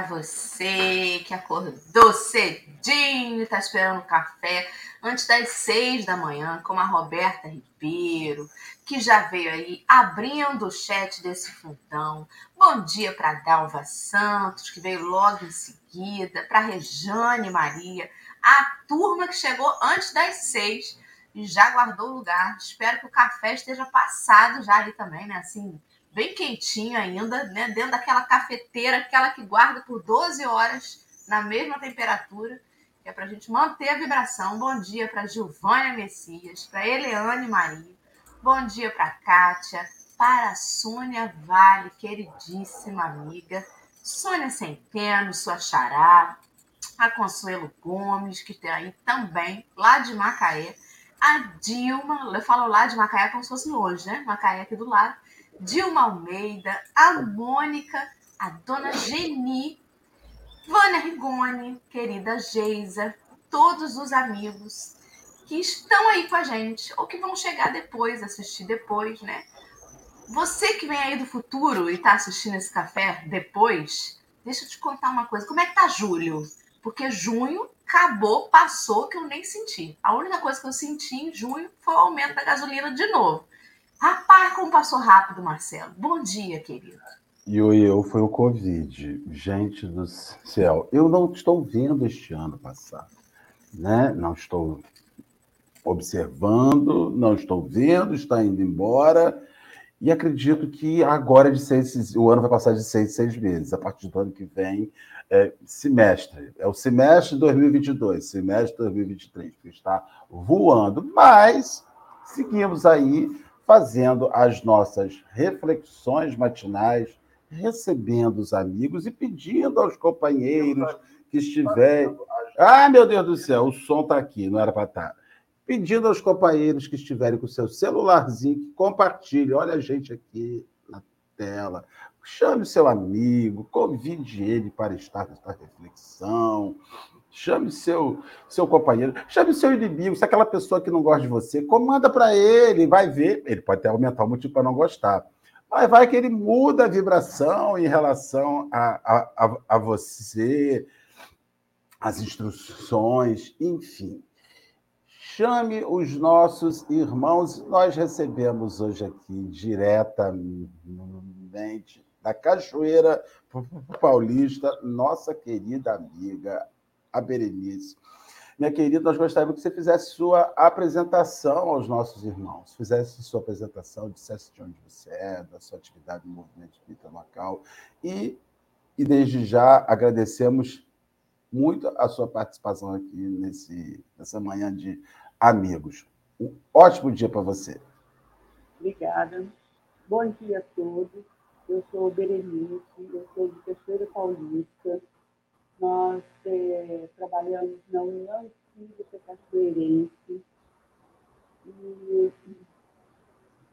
para você que acordou cedinho, está esperando café antes das seis da manhã, como a Roberta Ribeiro, que já veio aí abrindo o chat desse fundão. Bom dia para Dalva Santos, que veio logo em seguida, para Rejane Maria, a turma que chegou antes das seis e já guardou o lugar. Espero que o café esteja passado já ali também, né? Assim, bem quentinho ainda, né? Dentro daquela cafeteira, aquela que guarda por 12 horas na mesma temperatura, que é para a gente manter a vibração. Bom dia para Gilvânia Messias, para Eleane Maria, bom dia para Kátia, para a Sônia Vale, queridíssima amiga, Sônia Centeno, sua xará, a Consuelo Gomes, que tem aí também, lá de Macaé, a Dilma, eu falo lá de Macaé como se fosse longe, né? Macaé aqui do lado. Dilma Almeida, a Mônica, a dona Geni, Vânia Rigoni, querida Geisa, todos os amigos que estão aí com a gente ou que vão chegar depois, assistir depois, né? Você que vem aí do futuro e está assistindo esse café depois, deixa eu te contar uma coisa. Como é que tá Júlio? Porque junho acabou, passou, que eu nem senti. A única coisa que eu senti em junho foi o aumento da gasolina de novo. Rapaz, como passou rápido, Marcelo. Bom dia, querido. E o eu foi o Covid. Gente do céu, eu não estou vendo este ano passar. Né? Não estou observando, não estou vendo, está indo embora. E acredito que agora de seis, o ano vai passar de seis seis meses. A partir do ano que vem, é, semestre. É o semestre de 2022, semestre de 2023, que está voando. Mas seguimos aí fazendo as nossas reflexões matinais, recebendo os amigos e pedindo aos companheiros que estiverem. Ah, meu Deus do céu, o som está aqui, não era para estar. Tá. Pedindo aos companheiros que estiverem com o seu celularzinho que compartilhem. Olha a gente aqui na tela. Chame o seu amigo, convide ele para estar nesta reflexão. Chame seu seu companheiro, chame seu inimigo, se é aquela pessoa que não gosta de você, comanda para ele, vai ver. Ele pode até aumentar o motivo para não gostar. Mas vai que ele muda a vibração em relação a, a, a você, as instruções, enfim. Chame os nossos irmãos. Nós recebemos hoje aqui diretamente da Cachoeira Paulista, nossa querida amiga, a Berenice. Minha querida, nós gostaríamos que você fizesse sua apresentação aos nossos irmãos, fizesse sua apresentação, dissesse de onde você é, da sua atividade no Movimento Espírita Macau. E, e desde já agradecemos muito a sua participação aqui nesse, nessa manhã de amigos. Um ótimo dia para você. Obrigada. Bom dia a todos. Eu sou Berenice, eu sou de Terceira Paulista. Trabalhamos na União Espírita Cachoeirense. E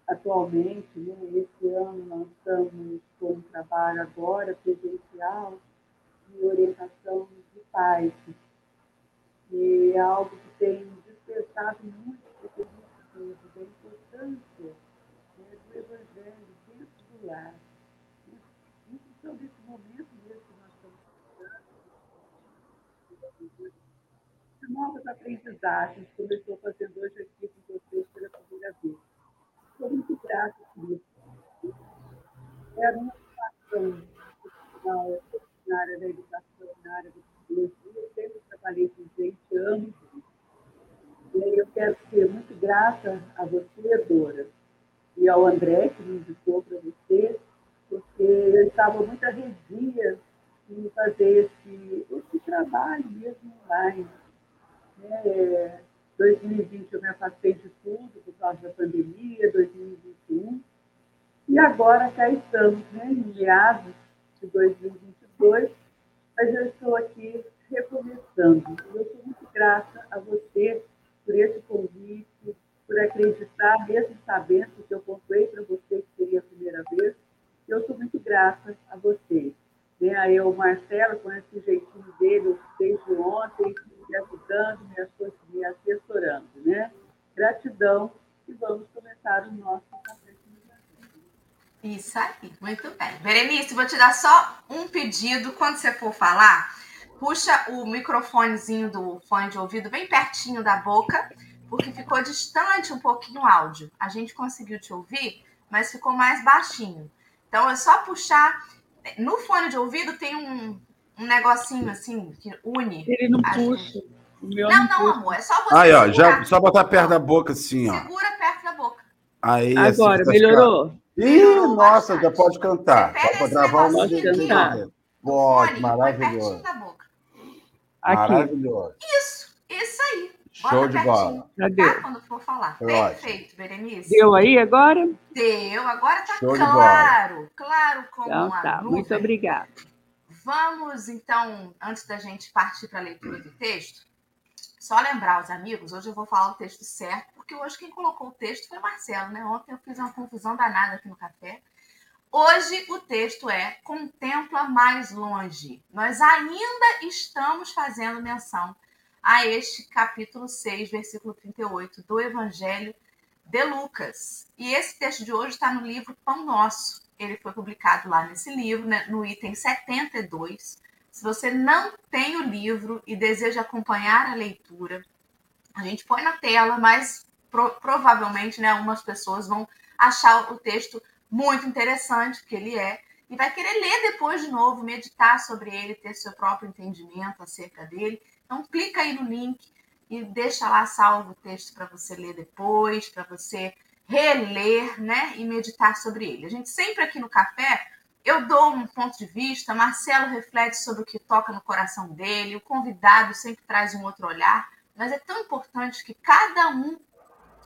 atualmente, né, esse ano, nós estamos com um trabalho agora presencial de orientação de pais. E é algo que tem despertado muito a gente da importância né, do Evangelho dentro do lar então, nesse momento mesmo que nós estamos estudando, de novas aprendizagens, como eu estou fazendo hoje aqui com vocês pela primeira vez. Estou muito grata por isso. Era uma situação profissional na área da educação, na área da psicologia, eu sempre trabalhei com gente anos. E aí eu quero ser muito grata a você, Dora, e ao André, que me indicou para você, porque eu estava muito arredia em fazer esse, esse trabalho mesmo online. É, 2020 eu me afastei de tudo por causa da pandemia, 2021. E agora cá estamos, né, em meados de 2022, mas eu estou aqui recomeçando. Eu sou muito grata a você por esse convite, por acreditar, mesmo sabendo que eu contei para você que seria a primeira vez, eu sou muito grata a você. Né? Aí o Marcelo, com esse jeitinho dele, desde ontem, me ajudando, me assessorando. Né? Gratidão e vamos começar o nosso café Isso aí, muito bem. Berenice, vou te dar só um pedido. Quando você for falar, puxa o microfonezinho do fone de ouvido bem pertinho da boca, porque ficou distante um pouquinho o áudio. A gente conseguiu te ouvir, mas ficou mais baixinho. Então é só puxar. No fone de ouvido tem um, um negocinho assim que une. Ele não puxa. não, não, não amor. É só você. Aí, ó, já, só botar perto da boca assim, ó. Segura perto da boca. Aí, Agora, assim, melhorou? Ih, nossa, bastante. já pode cantar. Pode gravar um Pode cantar. Pode, maravilhoso. Aqui. Maravilhoso. Isso, isso aí. Show de bola. Cadê? Tá? Quando for falar. Foi Perfeito, ótimo. Berenice. Deu aí agora? Deu. Agora tá Show de claro. Claro como Então uma tá, muito obrigada. Vamos, então, antes da gente partir para a leitura do texto, só lembrar os amigos, hoje eu vou falar o texto certo, porque hoje quem colocou o texto foi Marcelo, né? Ontem eu fiz uma confusão danada aqui no café. Hoje o texto é Contempla mais longe. Nós ainda estamos fazendo menção a este capítulo 6, versículo 38 do Evangelho de Lucas. E esse texto de hoje está no livro Pão Nosso. Ele foi publicado lá nesse livro, né, no item 72. Se você não tem o livro e deseja acompanhar a leitura, a gente põe na tela, mas pro- provavelmente né, algumas pessoas vão achar o texto muito interessante, que ele é, e vai querer ler depois de novo, meditar sobre ele, ter seu próprio entendimento acerca dele. Então, clica aí no link e deixa lá salvo o texto para você ler depois, para você reler, né, e meditar sobre ele. A gente sempre aqui no café, eu dou um ponto de vista, Marcelo reflete sobre o que toca no coração dele, o convidado sempre traz um outro olhar, mas é tão importante que cada um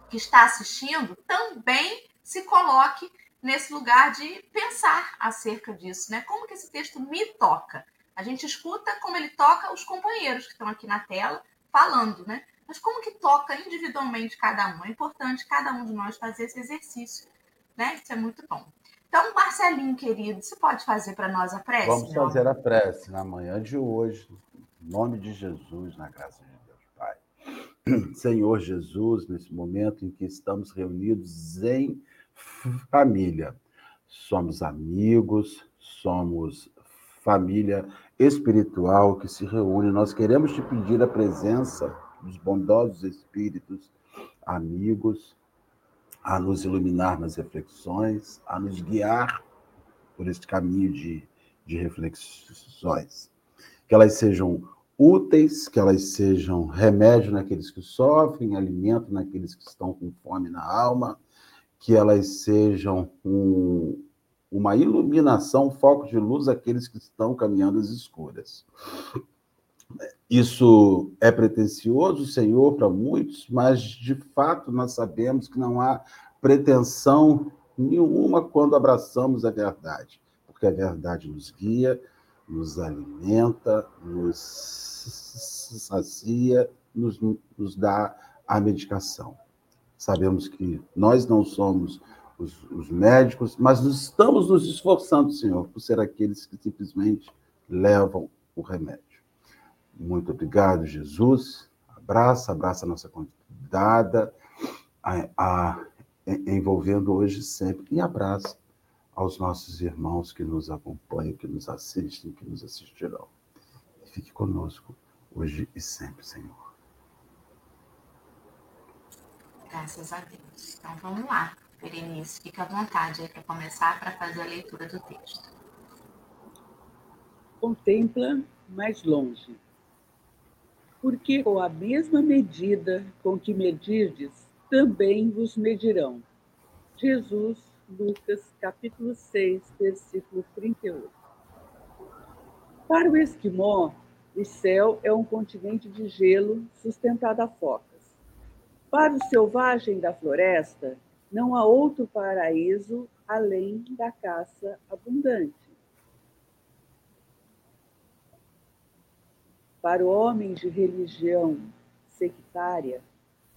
que está assistindo também se coloque nesse lugar de pensar acerca disso, né? Como que esse texto me toca? A gente escuta como ele toca os companheiros que estão aqui na tela falando, né? Mas como que toca individualmente cada um? É importante cada um de nós fazer esse exercício, né? Isso é muito bom. Então, Marcelinho, querido, você pode fazer para nós a prece? Vamos meu fazer a prece na manhã de hoje, em nome de Jesus, na graça de Deus, Pai. Senhor Jesus, nesse momento em que estamos reunidos em família, somos amigos, somos família espiritual que se reúne. Nós queremos te pedir a presença dos bondosos espíritos, amigos, a nos iluminar nas reflexões, a nos guiar por este caminho de, de reflexões. Que elas sejam úteis, que elas sejam remédio naqueles que sofrem, alimento naqueles que estão com fome na alma, que elas sejam um, uma iluminação, um foco de luz àqueles que estão caminhando às escuras. Isso é pretensioso, Senhor, para muitos, mas de fato nós sabemos que não há pretensão nenhuma quando abraçamos a verdade, porque a verdade nos guia, nos alimenta, nos sacia, nos, nos dá a medicação. Sabemos que nós não somos os, os médicos, mas estamos nos esforçando, Senhor, por ser aqueles que simplesmente levam o remédio. Muito obrigado, Jesus. Abraça, abraça a nossa convidada, a, a, envolvendo hoje e sempre. E abraça aos nossos irmãos que nos acompanham, que nos assistem, que nos assistirão. Fique conosco hoje e sempre, Senhor. Graças a Deus. Então vamos lá, Berenice, fica à vontade aí para começar para fazer a leitura do texto. Contempla mais longe. Porque com a mesma medida com que medirdes, também vos medirão. Jesus, Lucas, capítulo 6, versículo 38. Para o esquimó, o céu é um continente de gelo sustentado a focas. Para o selvagem da floresta, não há outro paraíso além da caça abundante. Para o homem de religião sectária,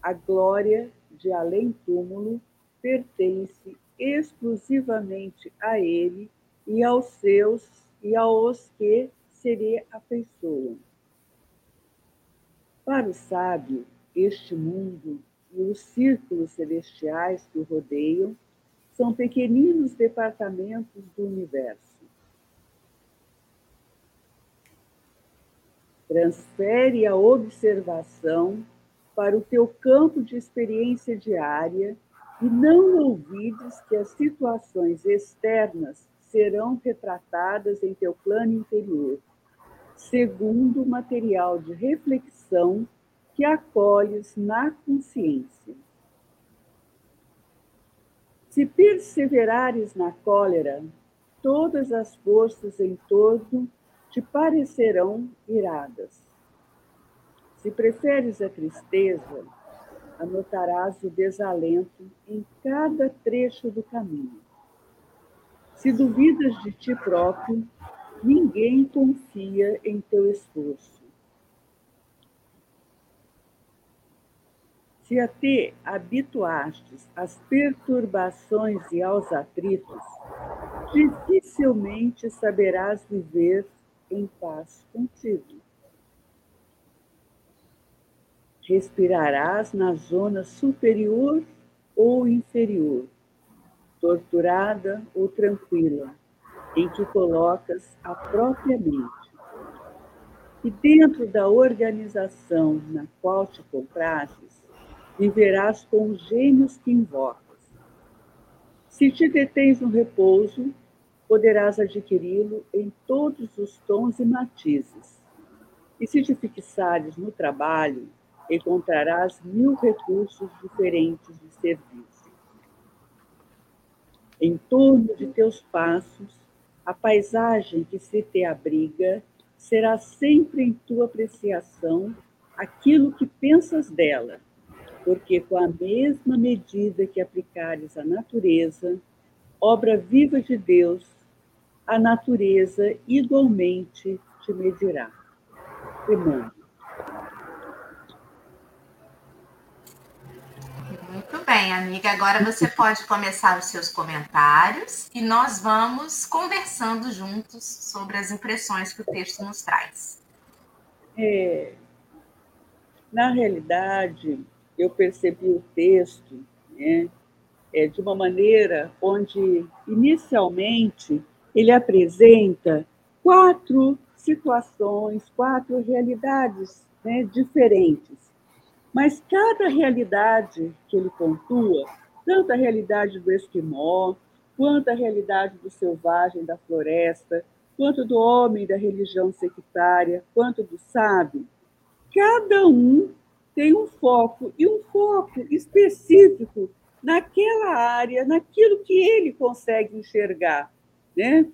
a glória de além-túmulo pertence exclusivamente a ele e aos seus e aos que se lhe afeiçoam. Para o sábio, este mundo e os círculos celestiais que o rodeiam são pequeninos departamentos do universo. Transfere a observação para o teu campo de experiência diária e não ouvides que as situações externas serão retratadas em teu plano interior, segundo o material de reflexão que acolhes na consciência. Se perseverares na cólera, todas as forças em torno te parecerão iradas. Se preferes a tristeza, anotarás o desalento em cada trecho do caminho. Se duvidas de ti próprio, ninguém confia em teu esforço. Se a te habituastes às perturbações e aos atritos, dificilmente saberás viver em paz contigo. Respirarás na zona superior ou inferior, torturada ou tranquila, em que colocas a própria mente. E dentro da organização na qual te comprases, viverás com os gênios que invocas. Se te detens no repouso, poderás adquiri-lo em todos os tons e matizes. E se te fixares no trabalho, encontrarás mil recursos diferentes de serviço. Em torno de teus passos, a paisagem que se te abriga será sempre em tua apreciação aquilo que pensas dela, porque com a mesma medida que aplicares à natureza, obra viva de Deus, a natureza igualmente te medirá. Emmanuel. Muito bem, amiga. Agora você pode começar os seus comentários e nós vamos conversando juntos sobre as impressões que o texto nos traz. É, na realidade, eu percebi o texto né, é, de uma maneira onde, inicialmente, ele apresenta quatro situações, quatro realidades né, diferentes. Mas cada realidade que ele pontua, tanto a realidade do esquimó, quanto a realidade do selvagem da floresta, quanto do homem da religião sectária, quanto do sábio, cada um tem um foco, e um foco específico naquela área, naquilo que ele consegue enxergar. Né?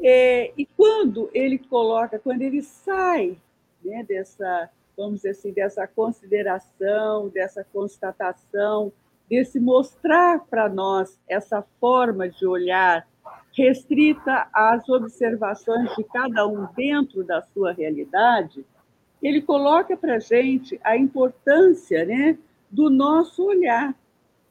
É, e quando ele coloca, quando ele sai né, dessa, vamos dizer assim, dessa consideração, dessa constatação, desse mostrar para nós essa forma de olhar restrita às observações de cada um dentro da sua realidade, ele coloca para gente a importância né, do nosso olhar.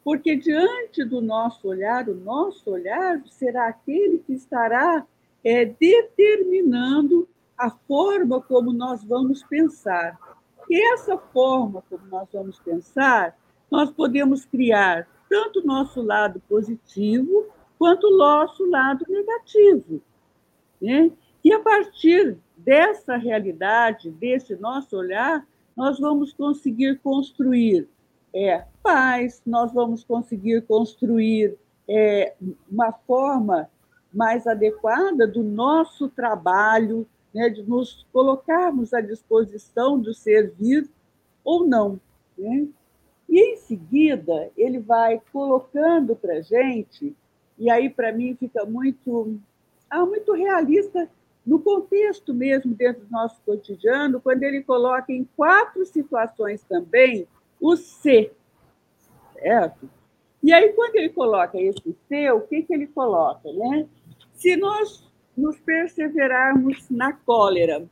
Porque diante do nosso olhar, o nosso olhar será aquele que estará é, determinando a forma como nós vamos pensar. E essa forma como nós vamos pensar, nós podemos criar tanto o nosso lado positivo quanto o nosso lado negativo. Né? E a partir dessa realidade, desse nosso olhar, nós vamos conseguir construir é, paz, nós vamos conseguir construir é, uma forma mais adequada do nosso trabalho, né, de nos colocarmos à disposição do servir ou não. Né? E em seguida, ele vai colocando para a gente, e aí para mim fica muito, ah, muito realista no contexto mesmo, dentro do nosso cotidiano, quando ele coloca em quatro situações também o ser, certo? E aí, quando ele coloca esse ser, o que, que ele coloca? Né? Se nós nos perseverarmos na cólera,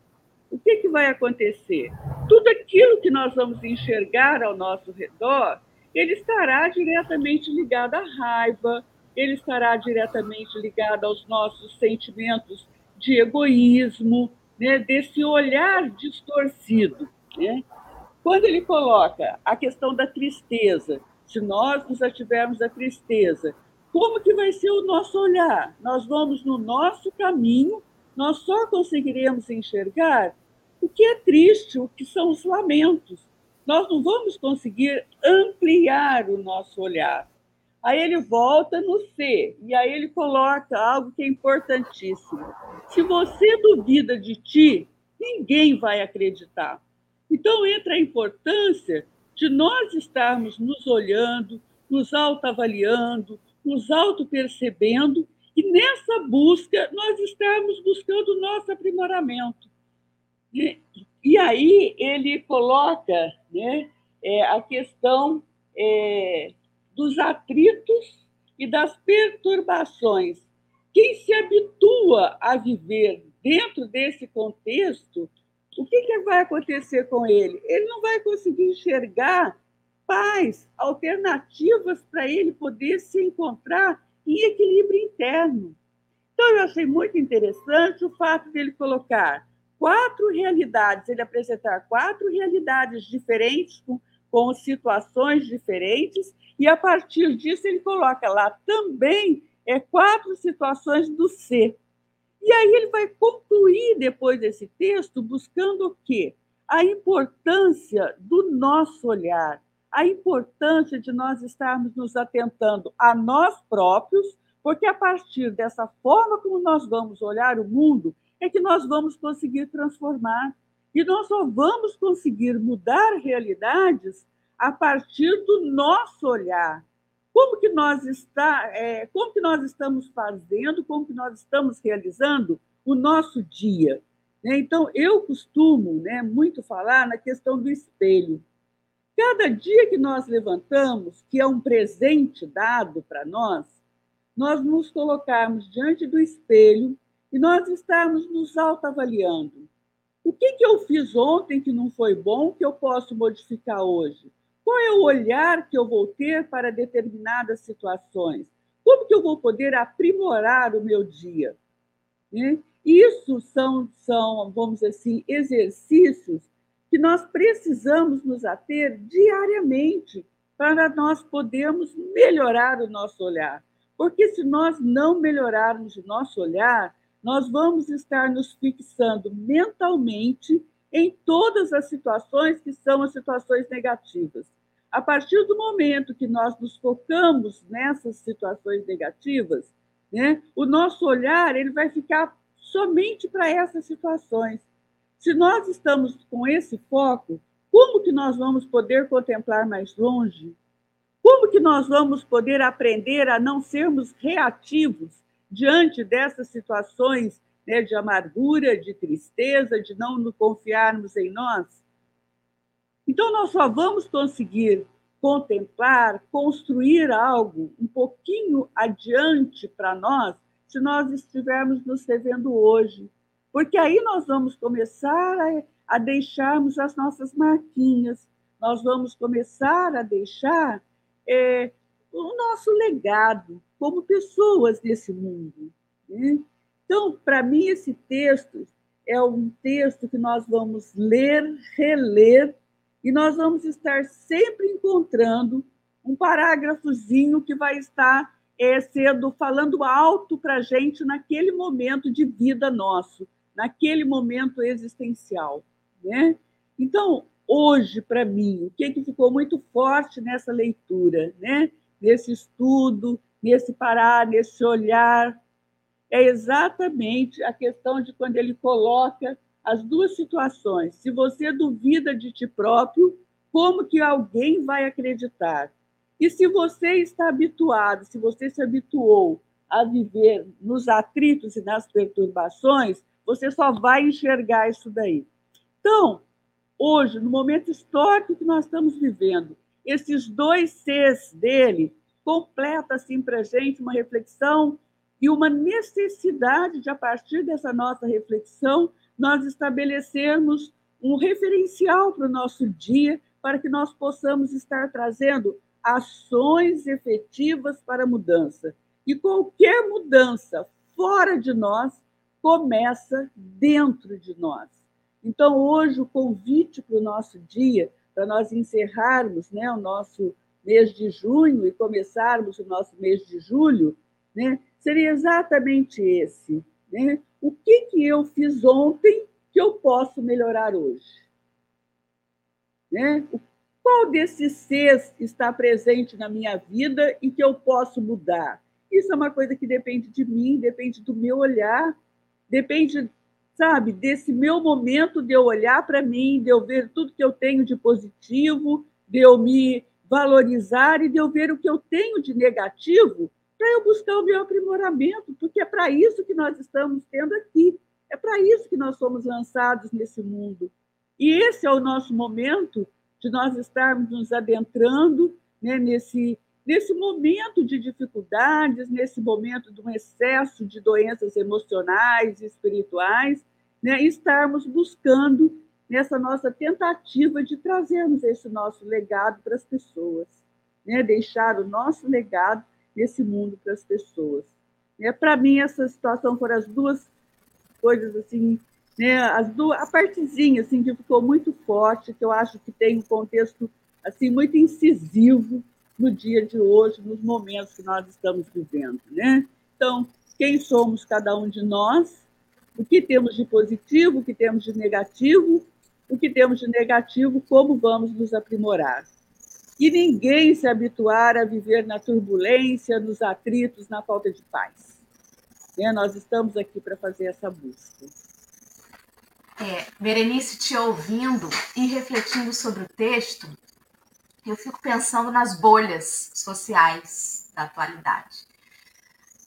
o que, que vai acontecer? Tudo aquilo que nós vamos enxergar ao nosso redor, ele estará diretamente ligado à raiva, ele estará diretamente ligado aos nossos sentimentos de egoísmo, né, desse olhar distorcido. Né? Quando ele coloca a questão da tristeza, se nós nos ativermos da tristeza, como que vai ser o nosso olhar? Nós vamos no nosso caminho, nós só conseguiremos enxergar o que é triste, o que são os lamentos. Nós não vamos conseguir ampliar o nosso olhar. Aí ele volta no C, e aí ele coloca algo que é importantíssimo. Se você duvida de ti, ninguém vai acreditar. Então entra a importância de nós estarmos nos olhando, nos autoavaliando, nos auto-percebendo, e nessa busca nós estamos buscando o nosso aprimoramento. E, e aí ele coloca né, é, a questão é, dos atritos e das perturbações. Quem se habitua a viver dentro desse contexto, o que, que vai acontecer com ele? Ele não vai conseguir enxergar paz, alternativas para ele poder se encontrar em equilíbrio interno. Então, eu achei muito interessante o fato dele colocar quatro realidades, ele apresentar quatro realidades diferentes, com, com situações diferentes, e a partir disso ele coloca lá também é, quatro situações do ser. E aí ele vai concluir depois desse texto buscando o quê? A importância do nosso olhar, a importância de nós estarmos nos atentando a nós próprios, porque a partir dessa forma como nós vamos olhar o mundo, é que nós vamos conseguir transformar. E nós só vamos conseguir mudar realidades a partir do nosso olhar. Como que nós está, é, como que nós estamos fazendo, como que nós estamos realizando o nosso dia? Né? Então, eu costumo né, muito falar na questão do espelho. Cada dia que nós levantamos, que é um presente dado para nós, nós nos colocarmos diante do espelho e nós estamos nos autoavaliando. O que, que eu fiz ontem que não foi bom que eu posso modificar hoje? Qual é o olhar que eu vou ter para determinadas situações? Como que eu vou poder aprimorar o meu dia? Né? Isso são, são, vamos dizer assim, exercícios que nós precisamos nos ater diariamente para nós podermos melhorar o nosso olhar. Porque se nós não melhorarmos o nosso olhar, nós vamos estar nos fixando mentalmente em todas as situações que são as situações negativas. A partir do momento que nós nos focamos nessas situações negativas, né, o nosso olhar ele vai ficar somente para essas situações. Se nós estamos com esse foco, como que nós vamos poder contemplar mais longe? Como que nós vamos poder aprender a não sermos reativos diante dessas situações né, de amargura, de tristeza, de não nos confiarmos em nós. Então, nós só vamos conseguir contemplar, construir algo um pouquinho adiante para nós se nós estivermos nos revendo hoje. Porque aí nós vamos começar a, a deixarmos as nossas marquinhas, nós vamos começar a deixar é, o nosso legado, como pessoas desse mundo. Né? Então, para mim, esse texto é um texto que nós vamos ler, reler, e nós vamos estar sempre encontrando um parágrafozinho que vai estar é, sendo falando alto para a gente naquele momento de vida nosso, naquele momento existencial. Né? Então, hoje, para mim, o que, que ficou muito forte nessa leitura, né? nesse estudo, nesse parar, nesse olhar. É exatamente a questão de quando ele coloca as duas situações. Se você duvida de ti próprio, como que alguém vai acreditar? E se você está habituado, se você se habituou a viver nos atritos e nas perturbações, você só vai enxergar isso daí. Então, hoje, no momento histórico que nós estamos vivendo, esses dois Cs dele completa assim para gente uma reflexão e uma necessidade de, a partir dessa nossa reflexão, nós estabelecermos um referencial para o nosso dia, para que nós possamos estar trazendo ações efetivas para a mudança. E qualquer mudança fora de nós começa dentro de nós. Então, hoje, o convite para o nosso dia, para nós encerrarmos né, o nosso mês de junho e começarmos o nosso mês de julho, né, seria exatamente esse. Né? O que, que eu fiz ontem que eu posso melhorar hoje? Né? Qual desses seis está presente na minha vida e que eu posso mudar? Isso é uma coisa que depende de mim, depende do meu olhar, depende, sabe, desse meu momento de eu olhar para mim, de eu ver tudo que eu tenho de positivo, de eu me valorizar e de eu ver o que eu tenho de negativo para eu buscar o meu aprimoramento, porque é para isso que nós estamos tendo aqui, é para isso que nós somos lançados nesse mundo. E esse é o nosso momento de nós estarmos nos adentrando né, nesse, nesse momento de dificuldades, nesse momento de um excesso de doenças emocionais e espirituais, né, estarmos buscando nessa nossa tentativa de trazermos esse nosso legado para as pessoas, né? deixar o nosso legado nesse mundo para as pessoas. Né? Para mim, essa situação foram as duas coisas assim, né? as duas, a partezinha assim, que ficou muito forte, que eu acho que tem um contexto assim muito incisivo no dia de hoje, nos momentos que nós estamos vivendo. Né? Então, quem somos cada um de nós, o que temos de positivo, o que temos de negativo, o que temos de negativo, como vamos nos aprimorar. E ninguém se habituar a viver na turbulência, nos atritos, na falta de paz. Né? Nós estamos aqui para fazer essa busca. É, Berenice, te ouvindo e refletindo sobre o texto, eu fico pensando nas bolhas sociais da atualidade.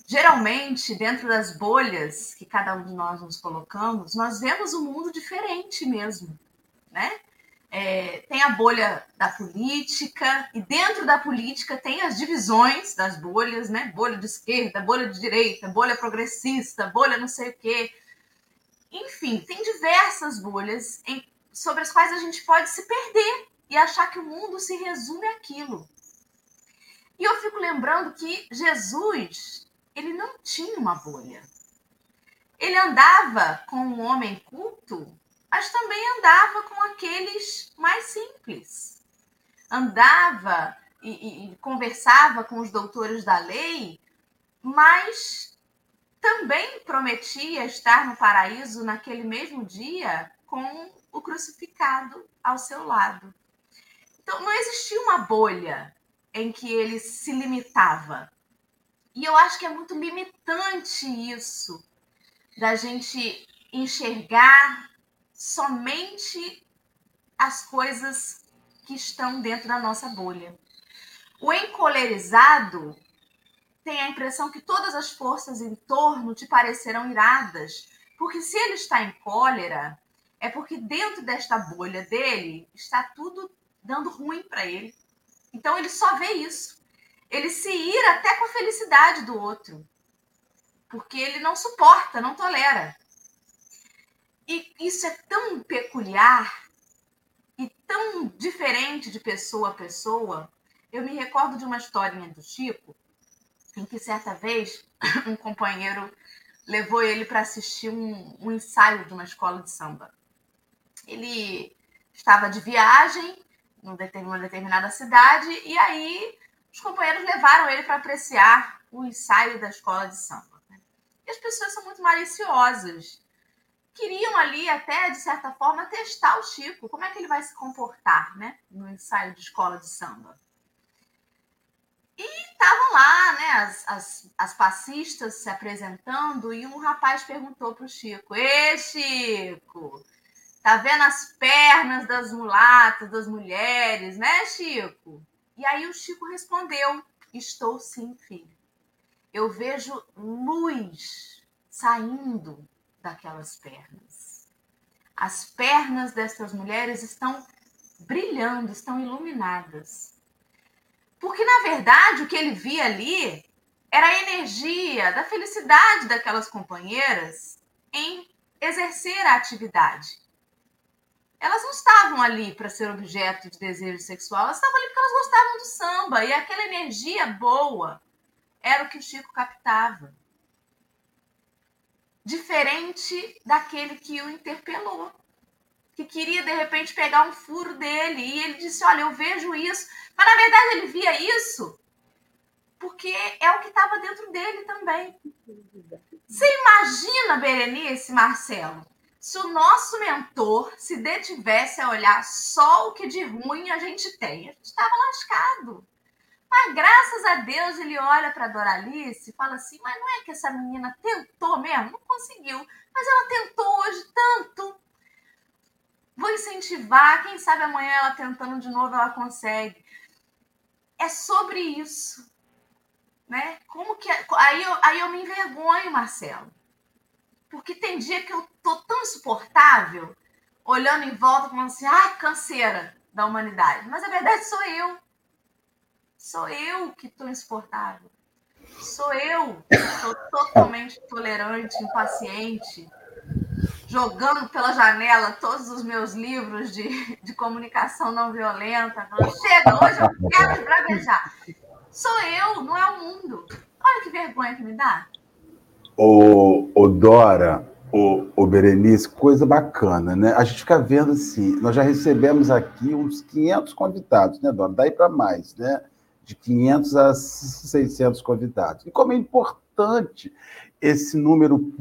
Geralmente, dentro das bolhas que cada um de nós nos colocamos, nós vemos um mundo diferente mesmo né? É, tem a bolha da política, e dentro da política tem as divisões das bolhas, né? Bolha de esquerda, bolha de direita, bolha progressista, bolha não sei o quê. Enfim, tem diversas bolhas em, sobre as quais a gente pode se perder e achar que o mundo se resume àquilo. E eu fico lembrando que Jesus, ele não tinha uma bolha. Ele andava com um homem culto mas também andava com aqueles mais simples. Andava e, e conversava com os doutores da lei, mas também prometia estar no paraíso naquele mesmo dia com o crucificado ao seu lado. Então não existia uma bolha em que ele se limitava. E eu acho que é muito limitante isso, da gente enxergar somente as coisas que estão dentro da nossa bolha. O encolerizado tem a impressão que todas as forças em torno te parecerão iradas, porque se ele está em cólera, é porque dentro desta bolha dele está tudo dando ruim para ele. Então ele só vê isso. Ele se ira até com a felicidade do outro, porque ele não suporta, não tolera. E isso é tão peculiar e tão diferente de pessoa a pessoa. Eu me recordo de uma historinha do Chico, em que certa vez um companheiro levou ele para assistir um, um, ensaio de uma escola de samba. Ele estava de viagem em uma determinada cidade e aí os companheiros levaram ele para apreciar o ensaio da escola de samba. E as pessoas são muito maliciosas queriam ali até, de certa forma, testar o Chico, como é que ele vai se comportar, né, no ensaio de escola de samba. E estavam lá, né, as, as, as passistas se apresentando e um rapaz perguntou para o Chico, Ê, Chico, tá vendo as pernas das mulatas, das mulheres, né, Chico? E aí o Chico respondeu, estou sim, filho. Eu vejo luz saindo daquelas pernas. As pernas destas mulheres estão brilhando, estão iluminadas. Porque, na verdade, o que ele via ali era a energia da felicidade daquelas companheiras em exercer a atividade. Elas não estavam ali para ser objeto de desejo sexual, elas estavam ali porque elas gostavam do samba e aquela energia boa era o que o Chico captava diferente daquele que o interpelou, que queria de repente pegar um furo dele. E ele disse: Olha, eu vejo isso, Mas na verdade ele via isso porque é o que estava dentro dele também. Você imagina, Berenice, Marcelo, se o nosso mentor se detivesse a olhar só o que de ruim a gente tem? A gente estava lascado. Mas graças a Deus ele olha para Doralice e fala assim: Mas não é que essa menina tentou mesmo? Não conseguiu. Mas ela tentou hoje tanto. Vou incentivar, quem sabe amanhã ela tentando de novo ela consegue. É sobre isso. Né? Como que. Aí eu, aí eu me envergonho, Marcelo. Porque tem dia que eu tô tão insuportável, olhando em volta, falando assim, ah, canseira da humanidade. Mas a verdade sou eu. Sou eu que estou insuportável. Sou eu que estou totalmente tolerante, impaciente, jogando pela janela todos os meus livros de, de comunicação não violenta, falando, chega, hoje eu quero bravejar. Sou eu, não é o mundo. Olha que vergonha que me dá. Ô, ô Dora, ô, ô Berenice, coisa bacana, né? A gente fica vendo assim, nós já recebemos aqui uns 500 convidados, né, Dora? Daí para mais, né? De 500 a 600 convidados. E como é importante esse número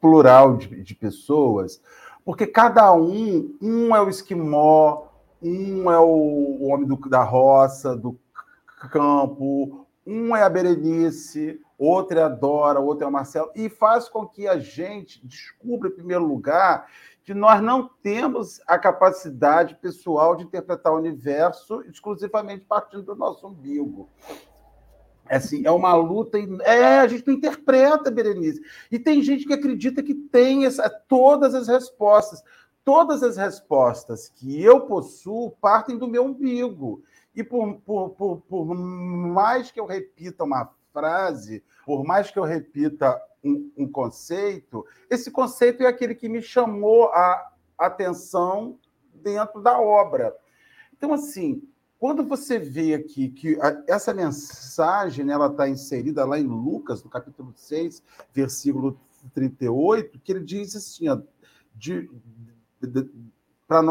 plural de, de pessoas, porque cada um, um é o esquimó, um é o homem do, da roça, do campo, um é a Berenice, outro é a Dora, outro é o Marcelo, e faz com que a gente descubra, em primeiro lugar, que nós não temos a capacidade pessoal de interpretar o universo exclusivamente partindo do nosso umbigo. É, assim, é uma luta. É, a gente não interpreta, Berenice. E tem gente que acredita que tem essa, todas as respostas. Todas as respostas que eu possuo partem do meu umbigo. E por, por, por, por mais que eu repita uma frase, por mais que eu repita um, um, conceito, esse conceito é aquele que me chamou a atenção dentro da obra. Então, assim, quando você vê aqui que essa mensagem né, ela está inserida lá em Lucas, no capítulo 6, versículo 38, que ele diz assim: ó, de, de, de,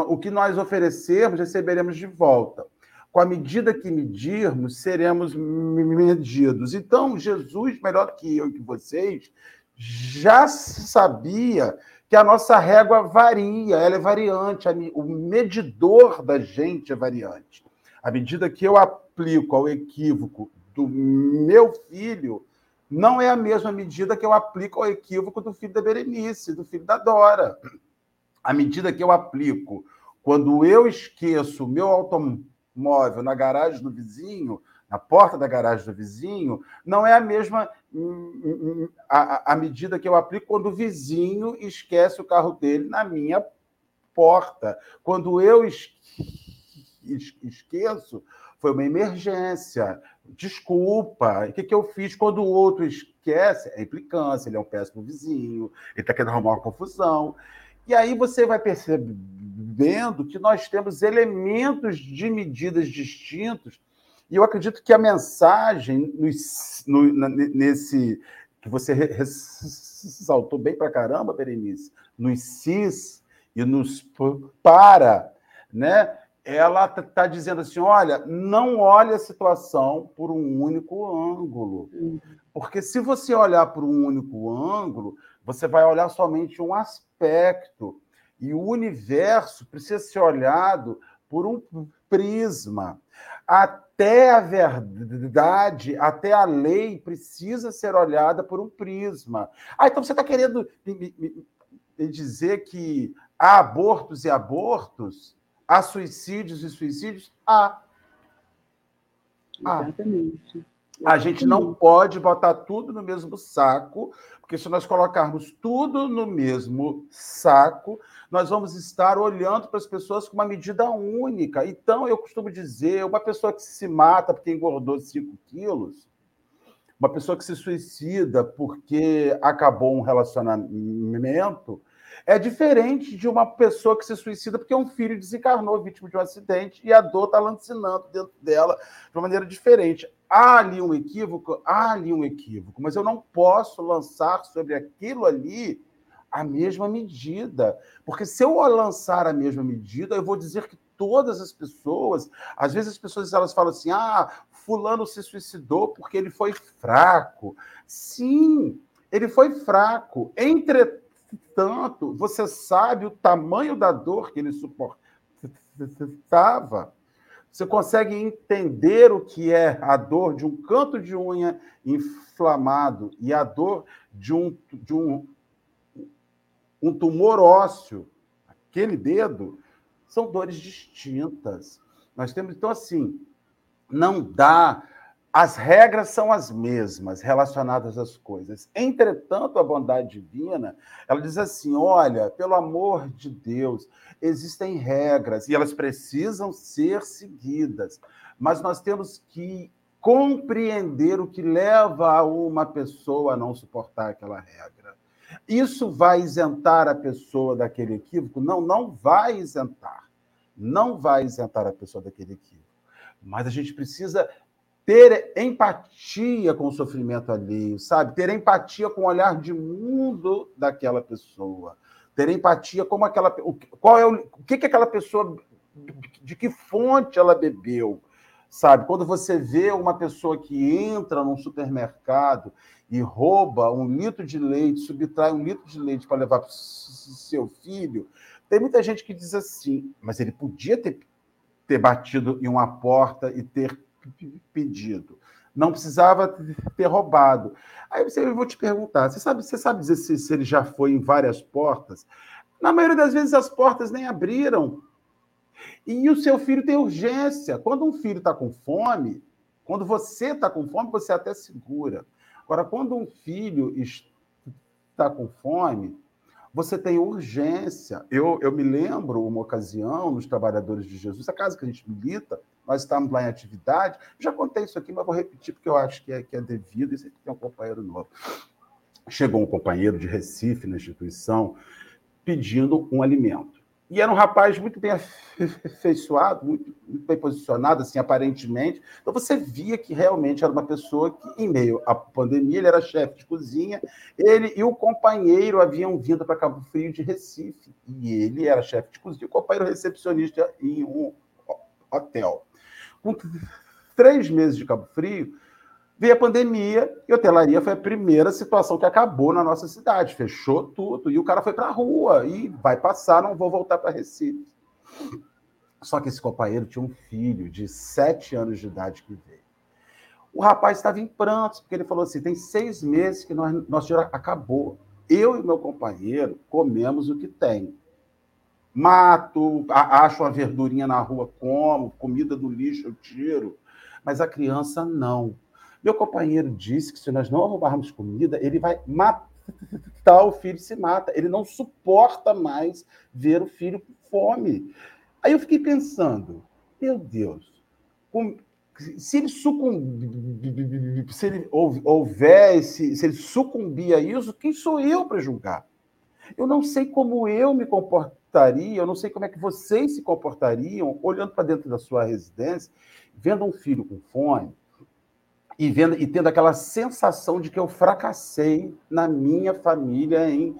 o que nós oferecermos, receberemos de volta com a medida que medirmos, seremos medidos. Então, Jesus, melhor que eu e que vocês, já sabia que a nossa régua varia, ela é variante, o medidor da gente é variante. À medida que eu aplico ao equívoco do meu filho, não é a mesma medida que eu aplico ao equívoco do filho da Berenice, do filho da Dora. À medida que eu aplico, quando eu esqueço o meu automóvel, móvel na garagem do vizinho, na porta da garagem do vizinho, não é a mesma hum, hum, hum, a, a medida que eu aplico quando o vizinho esquece o carro dele na minha porta. Quando eu esqueço, foi uma emergência. Desculpa. O que, que eu fiz quando o outro esquece? É implicância, ele é um péssimo vizinho, ele está querendo arrumar uma confusão. E aí você vai percebendo que nós temos elementos de medidas distintos, e eu acredito que a mensagem no, nesse que você ressaltou bem para caramba, Berenice, nos cis e nos para, né? Ela está tá dizendo assim: olha, não olhe a situação por um único ângulo. Uhum. Porque se você olhar por um único ângulo, você vai olhar somente um aspecto. E o universo precisa ser olhado por um prisma. Até a verdade, até a lei precisa ser olhada por um prisma. Ah, então você está querendo dizer que há abortos e abortos? Há suicídios e suicídios? Há. Exatamente. A gente não pode botar tudo no mesmo saco, porque se nós colocarmos tudo no mesmo saco, nós vamos estar olhando para as pessoas com uma medida única. Então, eu costumo dizer, uma pessoa que se mata porque engordou 5 quilos, uma pessoa que se suicida porque acabou um relacionamento, é diferente de uma pessoa que se suicida porque um filho desencarnou vítima de um acidente e a dor está lancinando dentro dela de uma maneira diferente. Há ali um equívoco? Há ali um equívoco, mas eu não posso lançar sobre aquilo ali a mesma medida. Porque se eu lançar a mesma medida, eu vou dizer que todas as pessoas. Às vezes as pessoas elas falam assim: ah, fulano se suicidou porque ele foi fraco. Sim, ele foi fraco. Entretanto, você sabe o tamanho da dor que ele suportava. Você consegue entender o que é a dor de um canto de unha inflamado e a dor de um, de um, um tumor ósseo, aquele dedo, são dores distintas. Nós temos, então, assim, não dá. As regras são as mesmas relacionadas às coisas. Entretanto, a bondade divina, ela diz assim: olha, pelo amor de Deus, existem regras e elas precisam ser seguidas, mas nós temos que compreender o que leva uma pessoa a não suportar aquela regra. Isso vai isentar a pessoa daquele equívoco? Não, não vai isentar. Não vai isentar a pessoa daquele equívoco. Mas a gente precisa ter empatia com o sofrimento alheio, sabe? Ter empatia com o olhar de mundo daquela pessoa. Ter empatia como aquela qual é o, o que que aquela pessoa de que fonte ela bebeu, sabe? Quando você vê uma pessoa que entra num supermercado e rouba um litro de leite, subtrai um litro de leite para levar para o seu filho, tem muita gente que diz assim, mas ele podia ter ter batido em uma porta e ter pedido. Não precisava ter roubado. Aí você, eu vou te perguntar: você sabe, você sabe dizer se, se ele já foi em várias portas? Na maioria das vezes as portas nem abriram. E o seu filho tem urgência. Quando um filho está com fome, quando você está com fome, você até segura. Agora, quando um filho está com fome, você tem urgência. Eu, eu me lembro uma ocasião nos Trabalhadores de Jesus, a casa que a gente milita, nós estávamos lá em atividade. Já contei isso aqui, mas vou repetir porque eu acho que é, que é devido e sempre tem um companheiro novo. Chegou um companheiro de Recife na instituição pedindo um alimento. E era um rapaz muito bem afeiçoado, muito, muito, bem posicionado, assim, aparentemente. Então você via que realmente era uma pessoa que, em meio à pandemia, ele era chefe de cozinha, ele e o companheiro haviam vindo para Cabo Frio de Recife. E ele era chefe de cozinha, o companheiro recepcionista em um hotel. Com três meses de Cabo Frio, Veio a pandemia e hotelaria foi a primeira situação que acabou na nossa cidade. Fechou tudo. E o cara foi para a rua e vai passar, não vou voltar para Recife. Só que esse companheiro tinha um filho de sete anos de idade que veio. O rapaz estava em prantos, porque ele falou assim: tem seis meses que nós, nosso dinheiro acabou. Eu e meu companheiro comemos o que tem. Mato, acho uma verdurinha na rua, como, comida do lixo eu tiro. Mas a criança não. Meu companheiro disse que se nós não arrumarmos comida, ele vai matar o filho se mata. Ele não suporta mais ver o filho com fome. Aí eu fiquei pensando, meu Deus, se ele sucumbir, se ele houver, se, se ele sucumbir a isso, quem sou eu para julgar? Eu não sei como eu me eu não sei como é que vocês se comportariam olhando para dentro da sua residência, vendo um filho com fome, e, vendo, e tendo aquela sensação de que eu fracassei na minha família em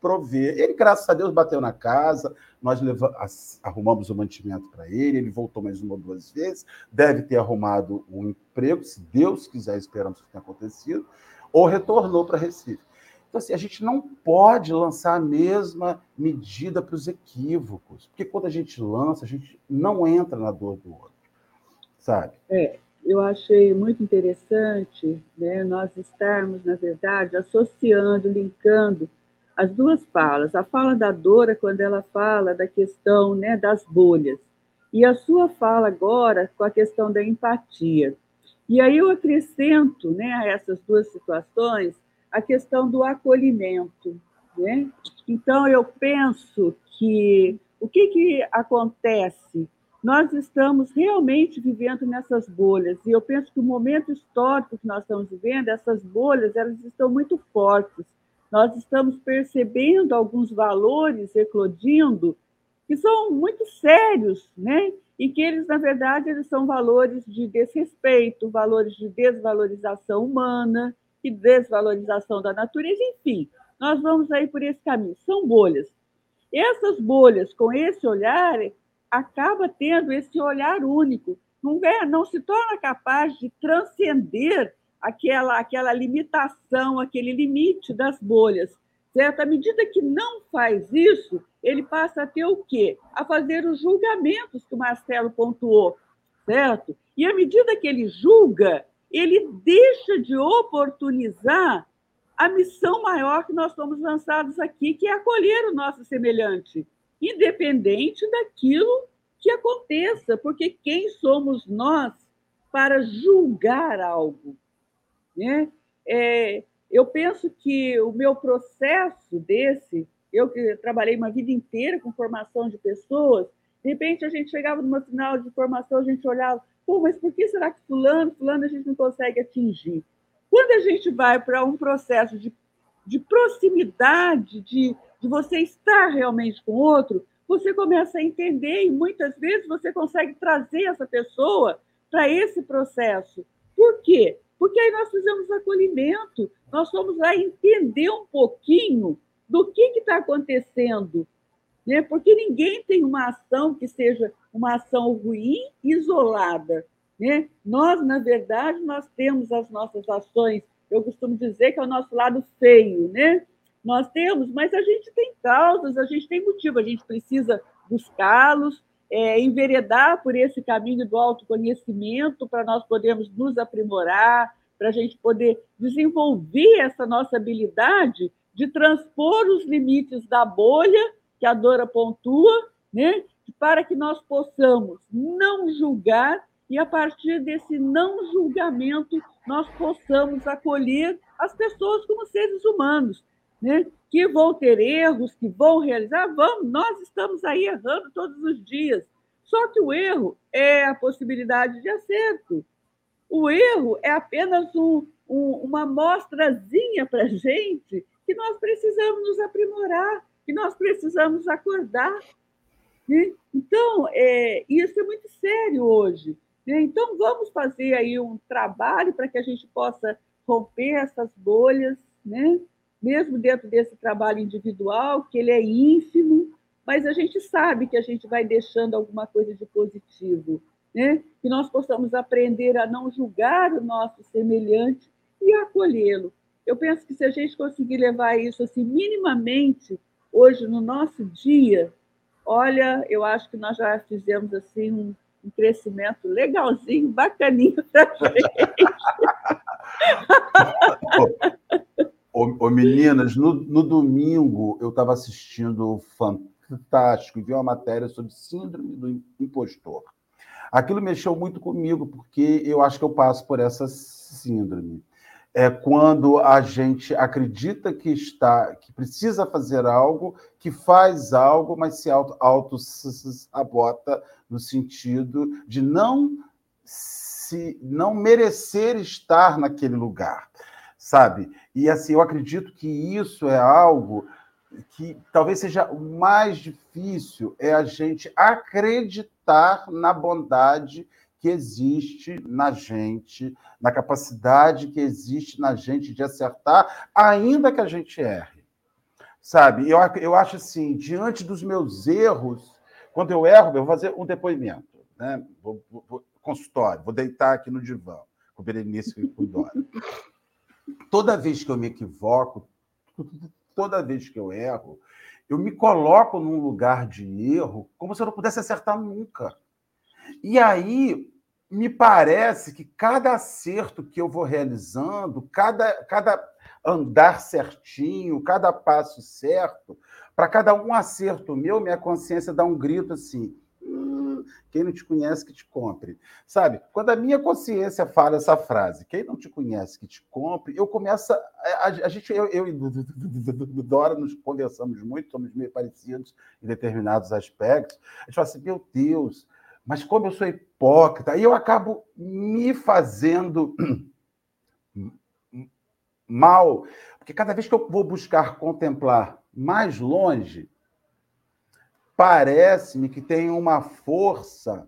prover. Ele, graças a Deus, bateu na casa, nós levamos, arrumamos o mantimento para ele, ele voltou mais uma ou duas vezes, deve ter arrumado um emprego, se Deus quiser, esperamos que tenha acontecido, ou retornou para Recife. Então, assim, a gente não pode lançar a mesma medida para os equívocos, porque quando a gente lança, a gente não entra na dor do outro, sabe? É, eu achei muito interessante né, nós estarmos, na verdade, associando, linkando as duas falas. A fala da Dora, quando ela fala da questão né, das bolhas, e a sua fala agora com a questão da empatia. E aí eu acrescento né, a essas duas situações a questão do acolhimento. Né? Então, eu penso que o que, que acontece nós estamos realmente vivendo nessas bolhas. E eu penso que o momento histórico que nós estamos vivendo, essas bolhas, elas estão muito fortes. Nós estamos percebendo alguns valores eclodindo que são muito sérios, né? E que eles, na verdade, eles são valores de desrespeito, valores de desvalorização humana e desvalorização da natureza, enfim. Nós vamos aí por esse caminho. São bolhas. Essas bolhas, com esse olhar, acaba tendo esse olhar único, não, é, não se torna capaz de transcender aquela, aquela limitação, aquele limite das bolhas. Certo? À medida que não faz isso, ele passa a ter o quê? A fazer os julgamentos que o Marcelo pontuou, certo? E à medida que ele julga, ele deixa de oportunizar a missão maior que nós somos lançados aqui, que é acolher o nosso semelhante, independente daquilo que aconteça, porque quem somos nós para julgar algo? Né? É, eu penso que o meu processo desse, eu que trabalhei uma vida inteira com formação de pessoas, de repente a gente chegava numa final de formação, a gente olhava, pô, mas por que será que fulano, fulano a gente não consegue atingir? Quando a gente vai para um processo de, de proximidade, de, de você estar realmente com o outro, você começa a entender e muitas vezes você consegue trazer essa pessoa para esse processo. Por quê? Porque aí nós fizemos acolhimento, nós fomos lá entender um pouquinho do que está acontecendo. Né? Porque ninguém tem uma ação que seja uma ação ruim, isolada. Né? Nós, na verdade, nós temos as nossas ações, eu costumo dizer que é o nosso lado feio, né? Nós temos, mas a gente tem causas, a gente tem motivo, a gente precisa buscá-los, é, enveredar por esse caminho do autoconhecimento para nós podermos nos aprimorar, para a gente poder desenvolver essa nossa habilidade de transpor os limites da bolha que a Dora pontua, né? para que nós possamos não julgar e, a partir desse não julgamento, nós possamos acolher as pessoas como seres humanos, né? que vão ter erros, que vão realizar, vamos, nós estamos aí errando todos os dias. Só que o erro é a possibilidade de acerto. O erro é apenas um, um, uma amostrazinha para a gente que nós precisamos nos aprimorar, que nós precisamos acordar. Né? Então, é, isso é muito sério hoje. Né? Então, vamos fazer aí um trabalho para que a gente possa romper essas bolhas, né? mesmo dentro desse trabalho individual, que ele é ínfimo, mas a gente sabe que a gente vai deixando alguma coisa de positivo, né? que nós possamos aprender a não julgar o nosso semelhante e acolhê-lo. Eu penso que se a gente conseguir levar isso assim minimamente hoje no nosso dia, olha, eu acho que nós já fizemos assim um, um crescimento legalzinho, bacaninho para gente. Ô, meninas, no, no domingo eu estava assistindo Fantástico e vi uma matéria sobre síndrome do impostor. Aquilo mexeu muito comigo, porque eu acho que eu passo por essa síndrome. É quando a gente acredita que está, que precisa fazer algo, que faz algo, mas se auto, auto sabota no sentido de não se não merecer estar naquele lugar sabe? E assim, eu acredito que isso é algo que talvez seja o mais difícil é a gente acreditar na bondade que existe na gente, na capacidade que existe na gente de acertar, ainda que a gente erre. Sabe? Eu, eu acho assim, diante dos meus erros, quando eu erro, eu vou fazer um depoimento, né? Vou, vou, vou consultório, vou deitar aqui no divã, com o Berenice e com o toda vez que eu me equivoco, toda vez que eu erro, eu me coloco num lugar de erro como se eu não pudesse acertar nunca. E aí me parece que cada acerto que eu vou realizando, cada, cada andar certinho, cada passo certo, para cada um acerto meu, minha consciência dá um grito assim: quem não te conhece, que te compre. Sabe? Quando a minha consciência fala essa frase, quem não te conhece, que te compre, eu começo. A, a, a gente, eu, eu e Dora nos conversamos muito, somos meio parecidos em determinados aspectos. A gente fala assim: meu Deus, mas como eu sou hipócrita, aí eu acabo me fazendo mal, porque cada vez que eu vou buscar contemplar mais longe, parece-me que tem uma força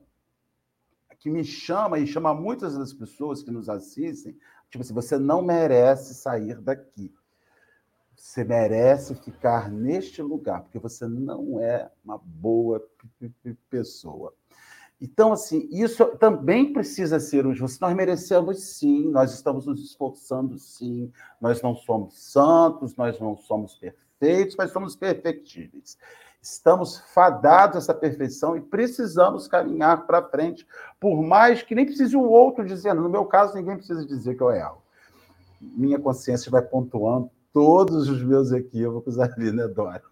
que me chama e chama muitas das pessoas que nos assistem, tipo assim, você não merece sair daqui. Você merece ficar neste lugar, porque você não é uma boa pessoa. Então, assim, isso também precisa ser um justo. Nós merecemos sim, nós estamos nos esforçando sim. Nós não somos santos, nós não somos perfeitos, mas somos perfectíveis. Estamos fadados a essa perfeição e precisamos caminhar para frente, por mais que nem precise o outro dizendo. No meu caso, ninguém precisa dizer que eu erro. Minha consciência vai pontuando todos os meus equívocos ali, né, Dora?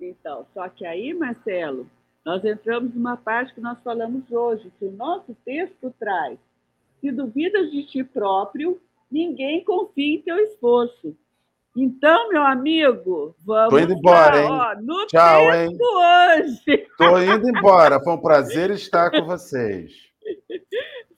Então, só que aí, Marcelo, nós entramos numa parte que nós falamos hoje, que o nosso texto traz. Se duvidas de ti próprio, ninguém confia em teu esforço. Então, meu amigo, vamos. Tô indo embora, hein? Ó, no Tchau, texto hein? hoje. Tô indo embora. Foi um prazer estar com vocês.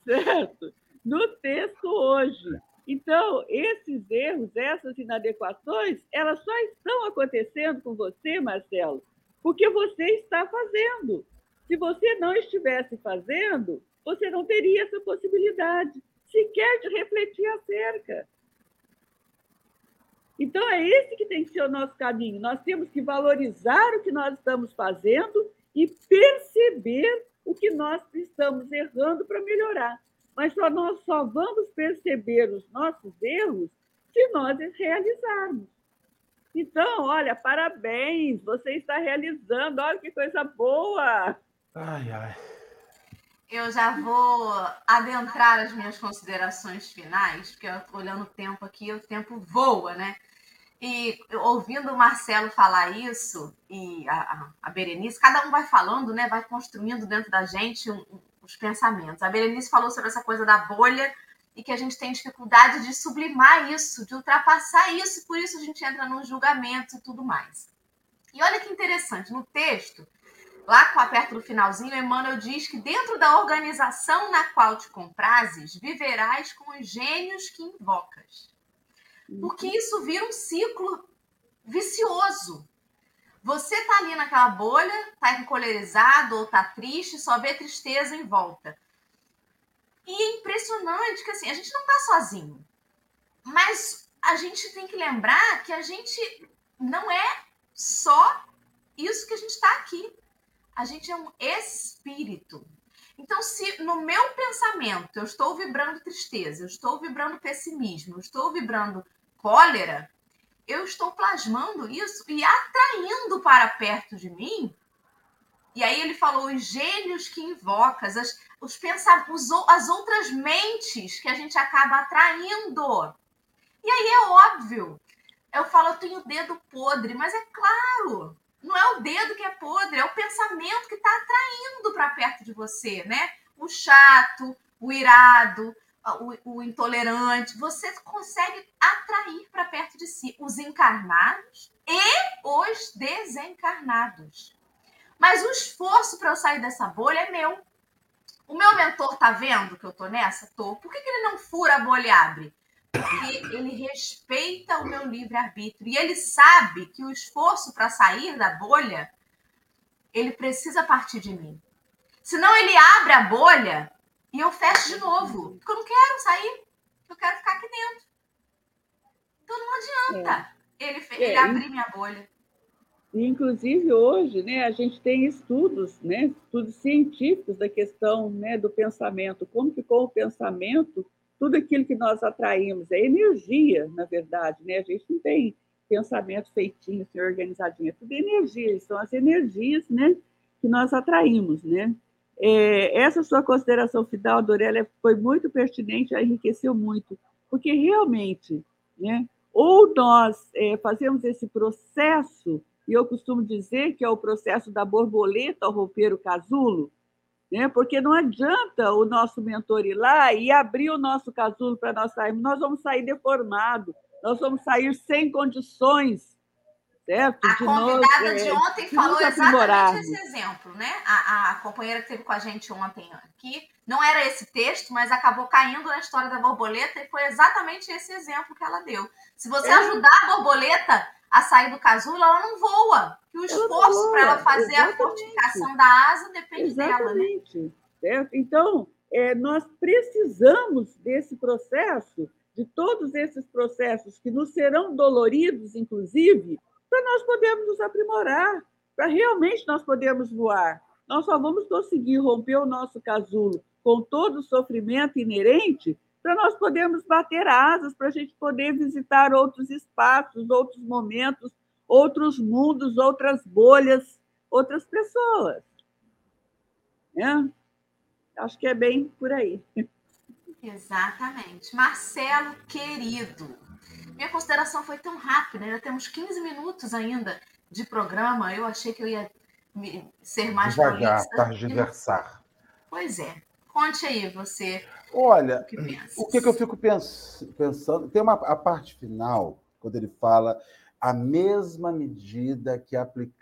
Certo. No texto hoje. Então, esses erros, essas inadequações, elas só estão acontecendo com você, Marcelo, porque você está fazendo. Se você não estivesse fazendo, você não teria essa possibilidade sequer de refletir acerca. Então, é esse que tem que ser o nosso caminho. Nós temos que valorizar o que nós estamos fazendo e perceber o que nós estamos errando para melhorar. Mas só nós só vamos perceber os nossos erros se nós realizarmos. Então, olha, parabéns, você está realizando, olha que coisa boa. Ai, ai. Eu já vou adentrar as minhas considerações finais, porque eu olhando o tempo aqui, o tempo voa, né? E ouvindo o Marcelo falar isso, e a, a Berenice, cada um vai falando, né? Vai construindo dentro da gente um, um, os pensamentos. A Berenice falou sobre essa coisa da bolha e que a gente tem dificuldade de sublimar isso, de ultrapassar isso, por isso a gente entra no julgamento e tudo mais. E olha que interessante, no texto, lá com perto do finalzinho, Emmanuel diz que dentro da organização na qual te comprases, viverás com os gênios que invocas. Porque isso vira um ciclo vicioso. Você tá ali naquela bolha, tá encolerizado ou tá triste, só vê tristeza em volta. E é impressionante que assim, a gente não tá sozinho. Mas a gente tem que lembrar que a gente não é só isso que a gente está aqui. A gente é um espírito. Então, se no meu pensamento eu estou vibrando tristeza, eu estou vibrando pessimismo, eu estou vibrando cólera, eu estou plasmando isso e atraindo para perto de mim. E aí ele falou os gênios que invocas, as, os pensamentos, as outras mentes que a gente acaba atraindo. E aí é óbvio. Eu falo, eu tenho o dedo podre, mas é claro, não é o dedo que é podre, é o pensamento que está atraindo para perto de você, né? O chato, o irado, o, o intolerante. Você consegue atrair para perto de si os encarnados e os desencarnados. Mas o esforço para eu sair dessa bolha é meu. O meu mentor tá vendo que eu tô nessa? Tô. Por que, que ele não fura a bolha e abre? Porque ele respeita o meu livre-arbítrio. E ele sabe que o esforço para sair da bolha, ele precisa partir de mim. Senão ele abre a bolha e eu fecho de novo. Porque eu não quero sair. Eu quero ficar aqui dentro. Então não adianta é. ele, ele é. abrir minha bolha. Inclusive hoje, né, a gente tem estudos, né, estudos científicos da questão, né, do pensamento, como ficou o pensamento, tudo aquilo que nós atraímos é energia, na verdade, né? A gente não tem pensamento feitinho, assim, organizadinho, é tudo energia, são as energias, né, que nós atraímos, né? É, essa sua consideração final, Dorela, foi muito pertinente, enriqueceu muito, porque realmente, né, ou nós é, fazemos esse processo e eu costumo dizer que é o processo da borboleta ao romper o casulo, né? porque não adianta o nosso mentor ir lá e abrir o nosso casulo para nós sairmos, nós vamos sair deformados, nós vamos sair sem condições. Certo? A de convidada nós, de é, ontem de falou exatamente esse exemplo, né? A, a companheira que esteve com a gente ontem aqui, não era esse texto, mas acabou caindo na história da borboleta e foi exatamente esse exemplo que ela deu. Se você é. ajudar a borboleta a sair do casulo, ela não voa. Que o esforço para ela fazer exatamente. a fortificação da asa depende exatamente. dela. Né? Certo? Então, é, nós precisamos desse processo de todos esses processos que nos serão doloridos, inclusive, para nós podermos nos aprimorar, para realmente nós podermos voar. Nós só vamos conseguir romper o nosso casulo com todo o sofrimento inerente para nós podermos bater asas, para a gente poder visitar outros espaços, outros momentos, outros mundos, outras bolhas, outras pessoas. É? Acho que é bem por aí. Exatamente. Marcelo, querido, minha consideração foi tão rápida, ainda temos 15 minutos ainda de programa. Eu achei que eu ia ser mais Devagar, targiversar. Pois é. Conte aí, você. Olha, o que, o que, que eu fico pens pensando? Tem uma a parte final, quando ele fala a mesma medida que aplicares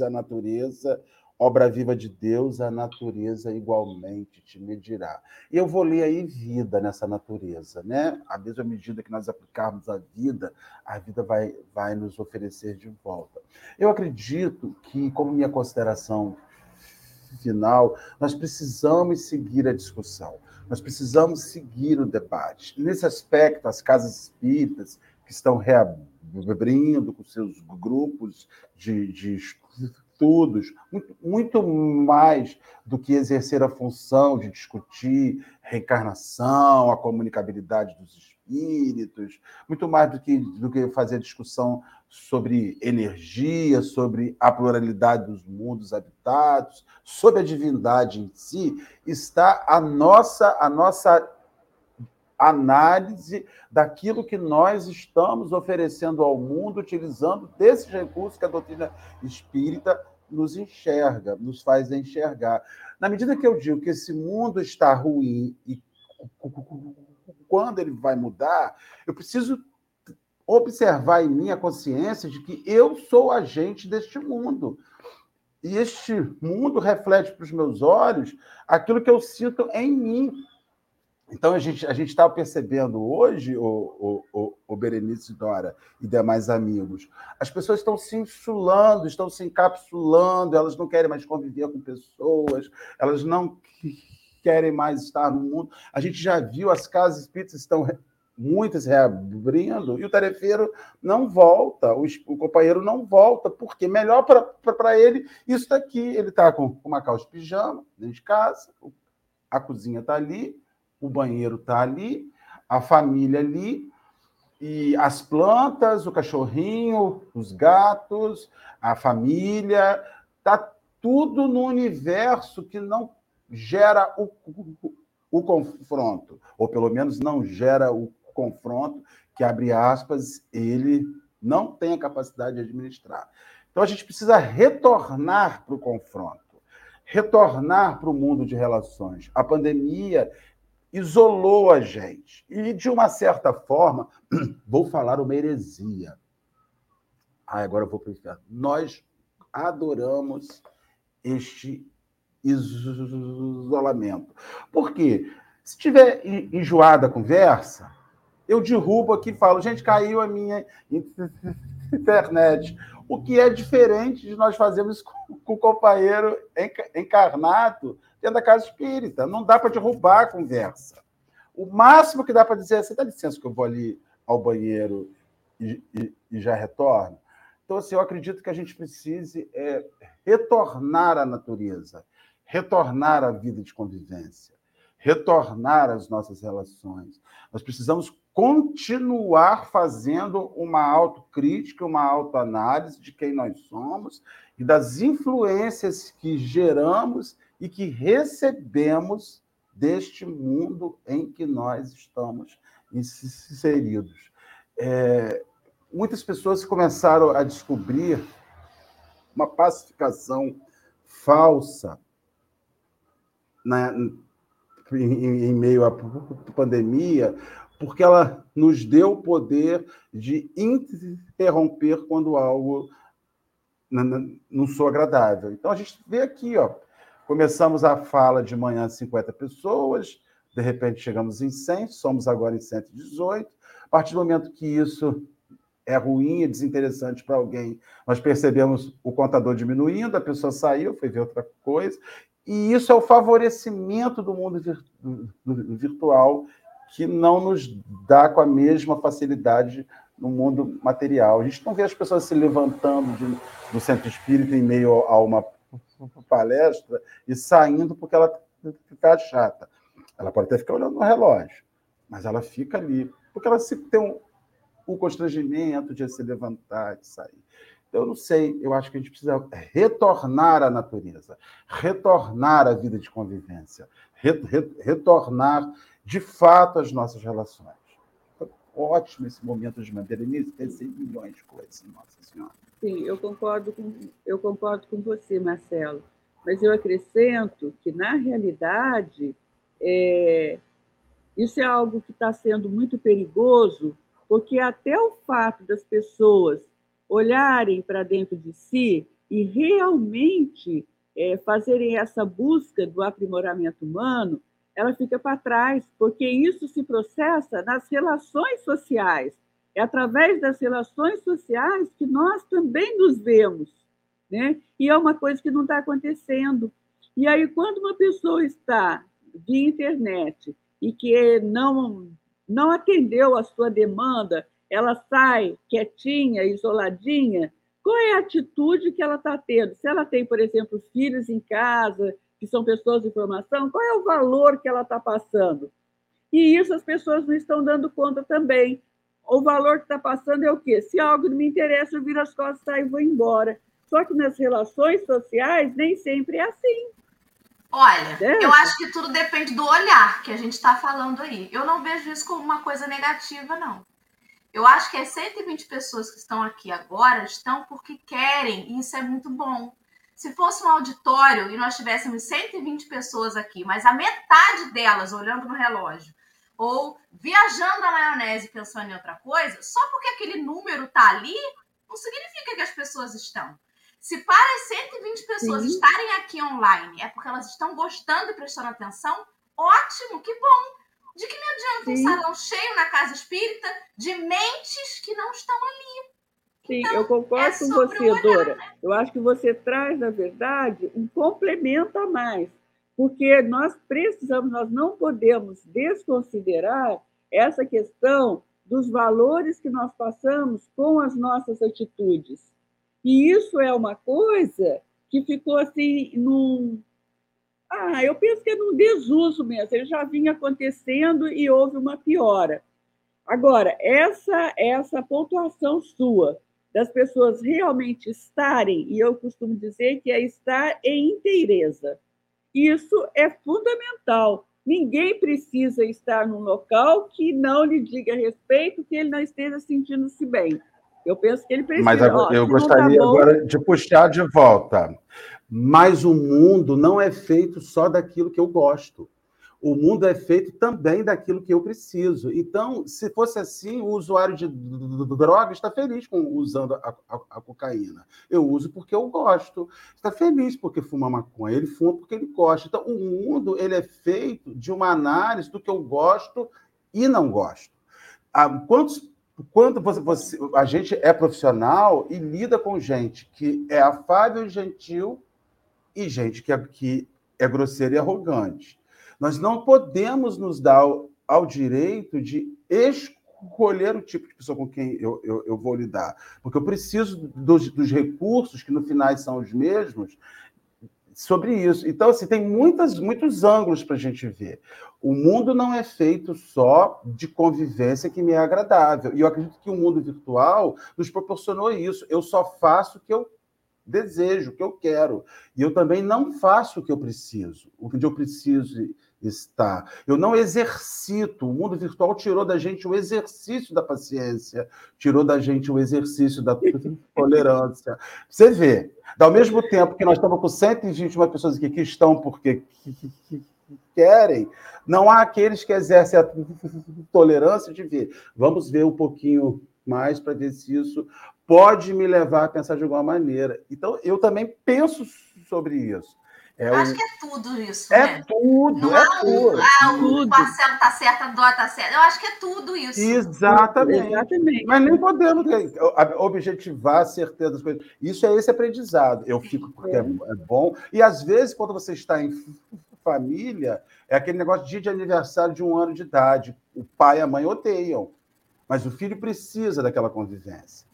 à natureza, obra viva de Deus, a natureza igualmente te medirá. E eu vou ler aí vida nessa natureza, né? A mesma medida que nós aplicarmos a vida, a vida vai, vai nos oferecer de volta. Eu acredito que, como minha consideração final, nós precisamos seguir a discussão, nós precisamos seguir o debate. Nesse aspecto, as casas espíritas, que estão reabrindo com seus grupos de, de estudos, muito, muito mais do que exercer a função de discutir reencarnação, a comunicabilidade dos espíritos, muito mais do que, do que fazer discussão sobre energia, sobre a pluralidade dos mundos habitados, sobre a divindade em si, está a nossa, a nossa análise daquilo que nós estamos oferecendo ao mundo, utilizando desses recursos que a doutrina espírita nos enxerga, nos faz enxergar. Na medida que eu digo que esse mundo está ruim e quando ele vai mudar, eu preciso observar em mim a consciência de que eu sou agente deste mundo. E este mundo reflete para os meus olhos aquilo que eu sinto em mim. Então, a gente a está percebendo hoje, o, o, o, o Berenice Dora e demais amigos, as pessoas estão se insulando, estão se encapsulando, elas não querem mais conviver com pessoas, elas não querem mais estar no mundo. A gente já viu as casas espíritas estão muitas reabrindo e o tarefeiro não volta, o, o companheiro não volta, porque melhor para ele isso daqui. Ele está com uma calça de pijama dentro de casa, a cozinha está ali, o banheiro está ali, a família ali, e as plantas, o cachorrinho, os gatos, a família, está tudo no universo que não gera o, o, o, confronto, ou pelo menos não gera o confronto que, abre aspas, ele não tem a capacidade de administrar. Então a gente precisa retornar para o confronto, retornar para o mundo de relações. A pandemia isolou a gente. E, de uma certa forma, vou falar uma heresia. Ah, agora eu vou inferno. Nós adoramos este isolamento. Por quê? Se tiver enjoada a conversa, eu derrubo aqui e falo, gente, caiu a minha internet. O que é diferente de nós fazermos com o companheiro encarnado dentro da casa espírita. Não dá para derrubar a conversa. O máximo que dá para dizer é: você dá licença que eu vou ali ao banheiro e, e, e já retorno? Então, assim, eu acredito que a gente precise é, retornar à natureza, retornar à vida de convivência, retornar às nossas relações. Nós precisamos continuar fazendo uma autocrítica, uma autoanálise de quem nós somos e das influências que geramos e que recebemos deste mundo em que nós estamos inseridos. É, muitas pessoas começaram a descobrir uma pacificação falsa na, em, em meio à pandemia, porque ela nos deu o poder de interromper quando algo não sou agradável. Então a gente vê aqui, ó, Começamos a fala de manhã 50 pessoas, de repente chegamos em 100, somos agora em 118. A partir do momento que isso é ruim, é desinteressante para alguém, nós percebemos o contador diminuindo, a pessoa saiu, foi ver outra coisa, e isso é o favorecimento do mundo virtual que não nos dá com a mesma facilidade no mundo material. A gente não vê as pessoas se levantando de, do centro espírita em meio a uma palestra e saindo porque ela está chata. Ela pode até ficar olhando no relógio, mas ela fica ali, porque ela se tem um, um constrangimento de se levantar e sair. Eu não sei, eu acho que a gente precisa retornar à natureza, retornar à vida de convivência, re, re, retornar de fato às nossas relações. Ótimo esse momento de Berenice, pensei em milhões de coisas, Nossa Senhora. Sim, eu concordo com, eu concordo com você, Marcelo, mas eu acrescento que, na realidade, é, isso é algo que está sendo muito perigoso, porque até o fato das pessoas olharem para dentro de si e realmente é, fazerem essa busca do aprimoramento humano, ela fica para trás, porque isso se processa nas relações sociais. É através das relações sociais que nós também nos vemos. Né? E é uma coisa que não está acontecendo. E aí, quando uma pessoa está via internet e que não, não atendeu a sua demanda ela sai quietinha, isoladinha, qual é a atitude que ela está tendo? Se ela tem, por exemplo, filhos em casa, que são pessoas de formação, qual é o valor que ela está passando? E isso as pessoas não estão dando conta também. O valor que está passando é o quê? Se algo não me interessa, eu viro as costas, saio e vou embora. Só que nas relações sociais nem sempre é assim. Olha, é. eu acho que tudo depende do olhar que a gente está falando aí. Eu não vejo isso como uma coisa negativa, não. Eu acho que as 120 pessoas que estão aqui agora estão porque querem, e isso é muito bom. Se fosse um auditório e nós tivéssemos 120 pessoas aqui, mas a metade delas olhando no relógio ou viajando na maionese pensando em outra coisa, só porque aquele número está ali, não significa que as pessoas estão. Se para as 120 pessoas Sim. estarem aqui online é porque elas estão gostando e prestando atenção, ótimo, que bom. De que me adianta Sim. um salão cheio na casa espírita de mentes que não estão ali? Sim, então, eu concordo é com você, Dora. Né? Eu acho que você traz, na verdade, um complemento a mais, porque nós precisamos, nós não podemos desconsiderar essa questão dos valores que nós passamos com as nossas atitudes. E isso é uma coisa que ficou assim num, ah, eu penso que é num desuso mesmo. Ele já vinha acontecendo e houve uma piora. Agora, essa essa pontuação sua das pessoas realmente estarem, e eu costumo dizer que é estar em inteireza. Isso é fundamental. Ninguém precisa estar num local que não lhe diga respeito, que ele não esteja sentindo-se bem. Eu penso que ele precisa. Mas eu, eu gostaria tá agora de puxar de volta. Mas o mundo não é feito só daquilo que eu gosto. O mundo é feito também daquilo que eu preciso. Então, se fosse assim, o usuário de droga está feliz com usando a, a, a cocaína. Eu uso porque eu gosto. Está feliz porque fuma maconha. Ele fuma porque ele gosta. Então, o mundo ele é feito de uma análise do que eu gosto e não gosto. Ah, quantos quando você, você, a gente é profissional e lida com gente que é afável e gentil e gente que é, que é grosseira e arrogante. Nós não podemos nos dar ao, ao direito de escolher o tipo de pessoa com quem eu, eu, eu vou lidar, porque eu preciso dos, dos recursos, que no final são os mesmos, sobre isso. Então, assim, tem muitas, muitos ângulos para a gente ver. O mundo não é feito só de convivência que me é agradável. E eu acredito que o mundo virtual nos proporcionou isso. Eu só faço o que eu desejo, o que eu quero. E eu também não faço o que eu preciso, o que eu preciso estar. Eu não exercito. O mundo virtual tirou da gente o exercício da paciência, tirou da gente o exercício da tolerância. Você vê, ao mesmo tempo que nós estamos com 121 pessoas aqui que estão porque querem, não há aqueles que exercem a tolerância de ver. Vamos ver um pouquinho mais para ver se isso pode me levar a pensar de alguma maneira. Então, eu também penso sobre isso. É eu acho que é tudo isso. É né? tudo. Não é há tudo. Um, ah, o Marcelo está certo, a Dó está certo. Eu acho que é tudo isso. Exatamente. Exatamente. Mas nem podemos objetivar a certeza das coisas. Isso é esse aprendizado. Eu fico porque é. é bom. E às vezes, quando você está em família, é aquele negócio de dia de aniversário de um ano de idade o pai e a mãe odeiam, mas o filho precisa daquela convivência.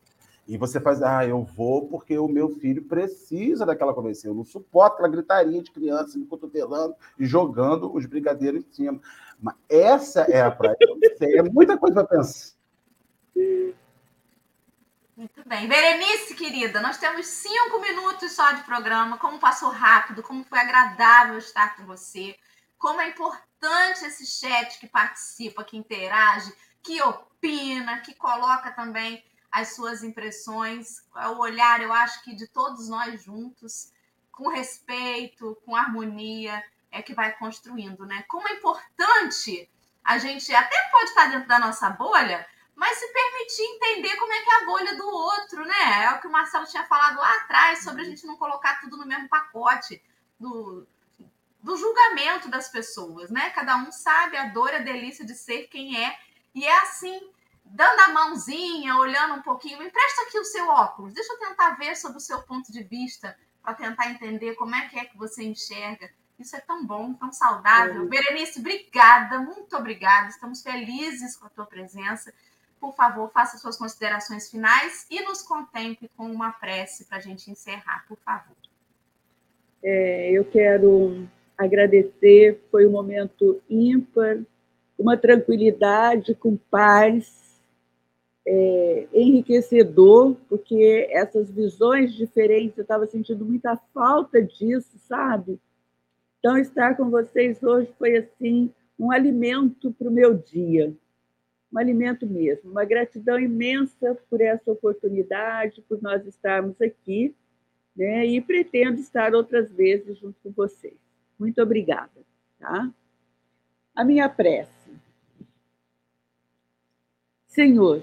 E você faz, ah, eu vou porque o meu filho precisa daquela convivência. Eu não suporto aquela gritaria de criança me cotovelando e jogando os brigadeiros em cima. Mas essa é a praia. é muita coisa para pensar. Muito bem. Berenice, querida, nós temos cinco minutos só de programa. Como passou rápido, como foi agradável estar com você, como é importante esse chat que participa, que interage, que opina, que coloca também as suas impressões, o olhar, eu acho que de todos nós juntos, com respeito, com harmonia, é que vai construindo, né? Como é importante a gente até pode estar dentro da nossa bolha, mas se permitir entender como é que é a bolha do outro, né? É o que o Marcelo tinha falado lá atrás sobre a gente não colocar tudo no mesmo pacote do, do julgamento das pessoas, né? Cada um sabe a dor a delícia de ser quem é, e é assim, dando a mãozinha, olhando um pouquinho, me empresta aqui o seu óculos, deixa eu tentar ver sobre o seu ponto de vista, para tentar entender como é que é que você enxerga. Isso é tão bom, tão saudável. É. Berenice, obrigada, muito obrigada. Estamos felizes com a tua presença por favor, faça suas considerações finais e nos contemple com uma prece para a gente encerrar, por favor. É, eu quero agradecer, foi um momento ímpar, uma tranquilidade, com paz, é, enriquecedor, porque essas visões diferentes, eu estava sentindo muita falta disso, sabe? Então, estar com vocês hoje foi assim um alimento para o meu dia um alimento mesmo. Uma gratidão imensa por essa oportunidade, por nós estarmos aqui, né? E pretendo estar outras vezes junto com vocês. Muito obrigada, tá? A minha prece. Senhor,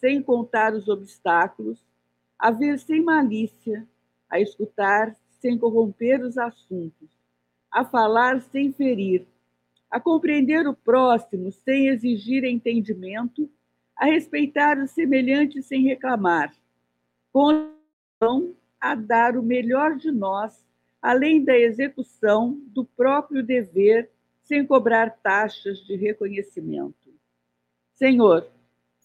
sem contar os obstáculos, a ver sem malícia, a escutar sem corromper os assuntos, a falar sem ferir, a compreender o próximo sem exigir entendimento, a respeitar o semelhante sem reclamar, com a dar o melhor de nós, além da execução do próprio dever, sem cobrar taxas de reconhecimento. Senhor,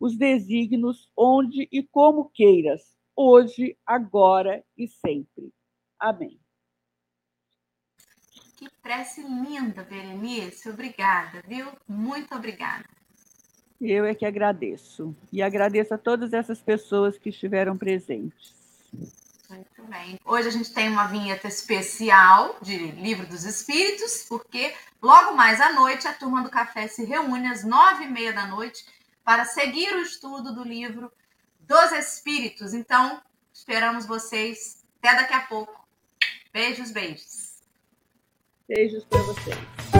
os desígnios onde e como queiras, hoje, agora e sempre. Amém. Que prece linda, Berenice. Obrigada, viu? Muito obrigada. Eu é que agradeço. E agradeço a todas essas pessoas que estiveram presentes. Muito bem. Hoje a gente tem uma vinheta especial de Livro dos Espíritos, porque logo mais à noite a turma do café se reúne às nove e meia da noite para seguir o estudo do livro dos Espíritos. Então, esperamos vocês. Até daqui a pouco. Beijos, beijos. Beijos para vocês.